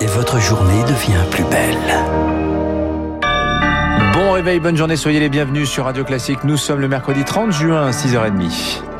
et votre journée devient plus belle. Bon réveil, bonne journée, soyez les bienvenus sur Radio Classique. Nous sommes le mercredi 30 juin, 6h30. –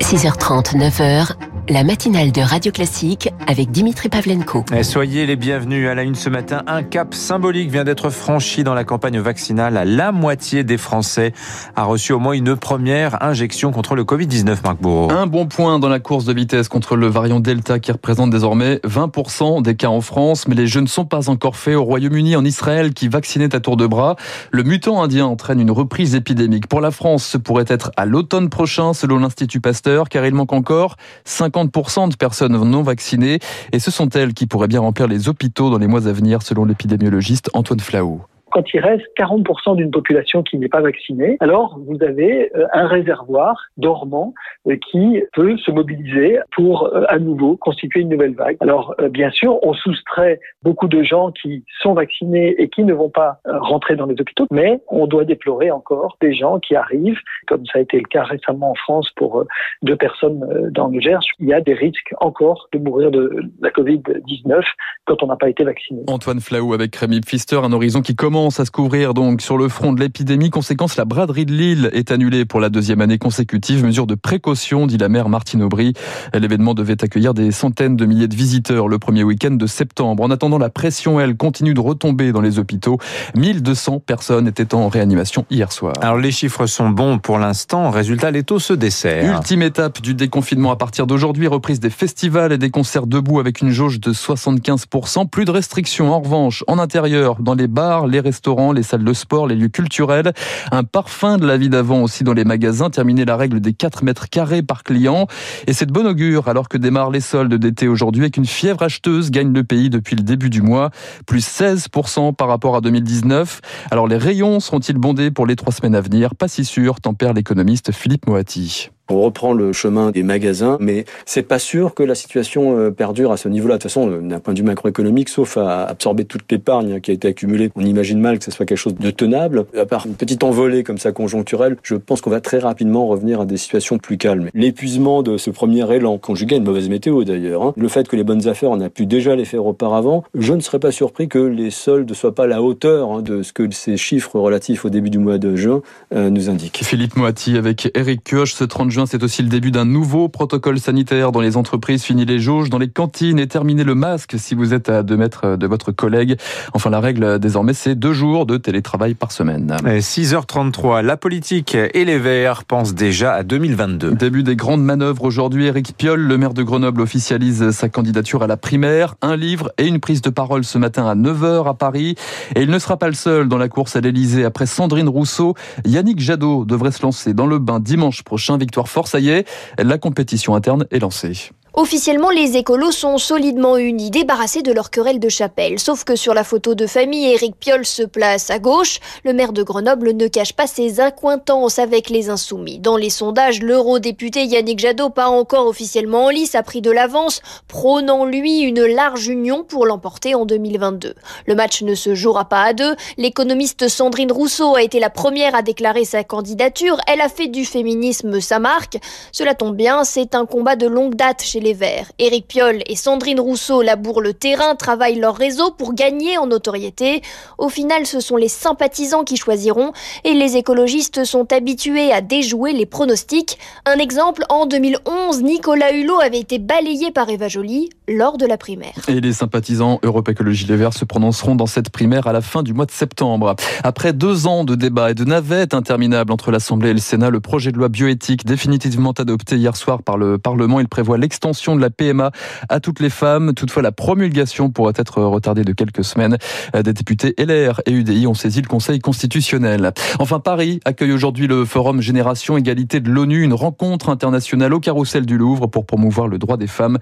6h30, 9h, la matinale de Radio Classique avec Dimitri Pavlenko. Et soyez les bienvenus à la une ce matin. Un cap symbolique vient d'être franchi dans la campagne vaccinale. La moitié des Français a reçu au moins une première injection contre le Covid-19, Marc Bourreau. Un bon point dans la course de vitesse contre le variant Delta qui représente désormais 20% des cas en France. Mais les jeux ne sont pas encore faits au Royaume-Uni, en Israël, qui vaccinait à tour de bras. Le mutant indien entraîne une reprise épidémique. Pour la France, ce pourrait être à l'automne prochain, selon l'Institut Pasteur, car il manque encore 50 50% de personnes non vaccinées. Et ce sont elles qui pourraient bien remplir les hôpitaux dans les mois à venir selon l'épidémiologiste Antoine Flaou quand il reste 40% d'une population qui n'est pas vaccinée, alors vous avez euh, un réservoir dormant euh, qui peut se mobiliser pour euh, à nouveau constituer une nouvelle vague. Alors bien sûr, on soustrait beaucoup de gens qui sont vaccinés et qui ne vont pas rentrer dans les hôpitaux, mais on doit déplorer encore des gens qui arrivent, comme ça a été le cas récemment en France pour deux personnes dans le Gers. Il y a des risques encore de mourir de la Covid-19 quand on n'a pas été vacciné. Antoine Flaou avec Rémi Pfister, un horizon qui commence commence à se couvrir donc sur le front de l'épidémie. Conséquence, la braderie de Lille est annulée pour la deuxième année consécutive. Mesure de précaution, dit la maire Martine Aubry. L'événement devait accueillir des centaines de milliers de visiteurs le premier week-end de septembre. En attendant, la pression, elle, continue de retomber dans les hôpitaux. 1200 personnes étaient en réanimation hier soir. Alors les chiffres sont bons pour l'instant. Résultat, les taux se desserrent. Ultime étape du déconfinement à partir d'aujourd'hui. Reprise des festivals et des concerts debout avec une jauge de 75%. Plus de restrictions en revanche en intérieur, dans les bars, les restaurants, les salles de sport, les lieux culturels. Un parfum de la vie d'avant aussi dans les magasins. Terminer la règle des 4 mètres carrés par client. Et c'est de bon augure alors que démarrent les soldes d'été aujourd'hui avec une fièvre acheteuse gagne le pays depuis le début du mois. Plus 16% par rapport à 2019. Alors les rayons seront-ils bondés pour les trois semaines à venir? Pas si sûr, tempère l'économiste Philippe Moati. On reprend le chemin des magasins, mais c'est pas sûr que la situation euh, perdure à ce niveau-là. De toute façon, euh, d'un point de vue macroéconomique, sauf à absorber toute l'épargne qui a été accumulée, on imagine mal que ce soit quelque chose de tenable. À part une petite envolée comme ça conjoncturelle, je pense qu'on va très rapidement revenir à des situations plus calmes. L'épuisement de ce premier élan, conjugué à une mauvaise météo d'ailleurs, hein, le fait que les bonnes affaires, on a pu déjà les faire auparavant, je ne serais pas surpris que les soldes ne soient pas à la hauteur hein, de ce que ces chiffres relatifs au début du mois de juin euh, nous indiquent. Philippe Moati avec Eric Kioch, ce 30 c'est aussi le début d'un nouveau protocole sanitaire dans les entreprises. Fini les jauges dans les cantines et terminé le masque si vous êtes à deux mètres de votre collègue. Enfin, la règle désormais, c'est deux jours de télétravail par semaine. 6h33, la politique et les Verts pensent déjà à 2022. Début des grandes manœuvres aujourd'hui. Éric Piolle, le maire de Grenoble, officialise sa candidature à la primaire. Un livre et une prise de parole ce matin à 9h à Paris. Et il ne sera pas le seul dans la course à l'Elysée. Après Sandrine Rousseau, Yannick Jadot devrait se lancer dans le bain dimanche prochain. Victoire force ça y est, la compétition interne est lancée. Officiellement, les écolos sont solidement unis, débarrassés de leur querelle de chapelle. Sauf que sur la photo de famille, Éric Piolle se place à gauche. Le maire de Grenoble ne cache pas ses incointances avec les insoumis. Dans les sondages, l'eurodéputé Yannick Jadot, pas encore officiellement en lice, a pris de l'avance, prônant lui une large union pour l'emporter en 2022. Le match ne se jouera pas à deux. L'économiste Sandrine Rousseau a été la première à déclarer sa candidature. Elle a fait du féminisme sa marque. Cela tombe bien, c'est un combat de longue date chez les les Verts. Éric Piolle et Sandrine Rousseau labourent le terrain, travaillent leur réseau pour gagner en notoriété. Au final, ce sont les sympathisants qui choisiront et les écologistes sont habitués à déjouer les pronostics. Un exemple, en 2011, Nicolas Hulot avait été balayé par Eva Joly lors de la primaire. Et les sympathisants Europe Écologie Les Verts se prononceront dans cette primaire à la fin du mois de septembre. Après deux ans de débats et de navettes interminables entre l'Assemblée et le Sénat, le projet de loi bioéthique définitivement adopté hier soir par le Parlement, il prévoit l'extension de la PMA à toutes les femmes. Toutefois, la promulgation pourrait être retardée de quelques semaines. Des députés LR et UDI ont saisi le Conseil constitutionnel. Enfin, Paris accueille aujourd'hui le Forum Génération Égalité de l'ONU, une rencontre internationale au carrousel du Louvre pour promouvoir le droit des femmes,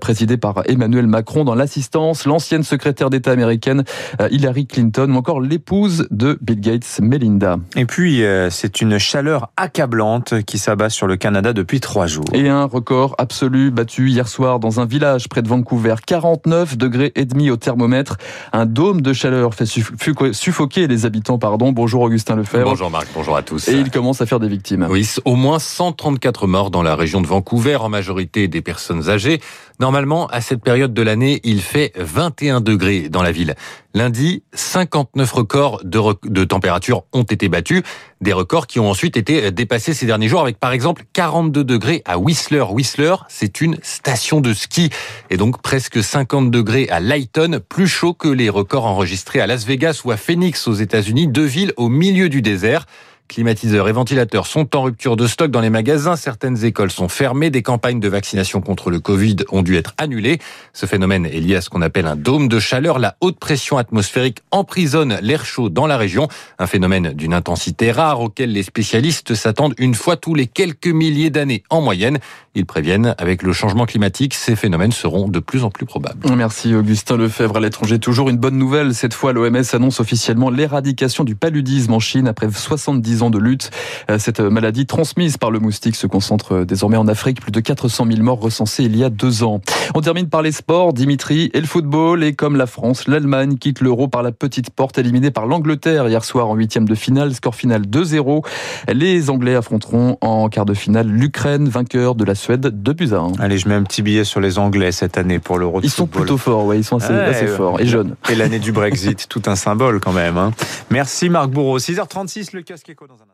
présidée par Emmanuel Macron dans l'assistance, l'ancienne secrétaire d'État américaine Hillary Clinton ou encore l'épouse de Bill Gates, Melinda. Et puis, euh, c'est une chaleur accablante qui s'abat sur le Canada depuis trois jours. Et un record absolu battu hier soir dans un village près de Vancouver. 49 degrés et demi au thermomètre. Un dôme de chaleur fait suffoquer les habitants. Pardon. Bonjour Augustin Lefebvre. Bonjour Marc, bonjour à tous. Et il commence à faire des victimes. Oui, au moins 134 morts dans la région de Vancouver, en majorité des personnes âgées. Normalement, à cette période de l'année, il fait 21 degrés dans la ville. Lundi, 59 records de, température ont été battus, des records qui ont ensuite été dépassés ces derniers jours avec par exemple 42 degrés à Whistler. Whistler, c'est une station de ski et donc presque 50 degrés à Lighton, plus chaud que les records enregistrés à Las Vegas ou à Phoenix aux États-Unis, deux villes au milieu du désert. Climatiseurs et ventilateurs sont en rupture de stock dans les magasins. Certaines écoles sont fermées. Des campagnes de vaccination contre le Covid ont dû être annulées. Ce phénomène est lié à ce qu'on appelle un dôme de chaleur. La haute pression atmosphérique emprisonne l'air chaud dans la région. Un phénomène d'une intensité rare auquel les spécialistes s'attendent une fois tous les quelques milliers d'années en moyenne. Ils préviennent, avec le changement climatique, ces phénomènes seront de plus en plus probables. Merci Augustin Lefebvre à l'étranger. Toujours une bonne nouvelle. Cette fois, l'OMS annonce officiellement l'éradication du paludisme en Chine après 70 ans de lutte. Euh, cette maladie transmise par le moustique se concentre désormais en Afrique. Plus de 400 000 morts recensés il y a deux ans. On termine par les sports, Dimitri, et le football. Et comme la France, l'Allemagne quitte l'euro par la petite porte, éliminée par l'Angleterre hier soir en huitième de finale. Score final 2-0. Les Anglais affronteront en quart de finale l'Ukraine, vainqueur de la Suède de buts Allez, je mets un petit billet sur les Anglais cette année pour l'Euro. Ils sont plutôt forts, ouais, ils sont assez, forts et jeunes. Et l'année du Brexit, tout un symbole quand même. Hein. Merci Marc Bourreau. 6h36, le casque éco dans un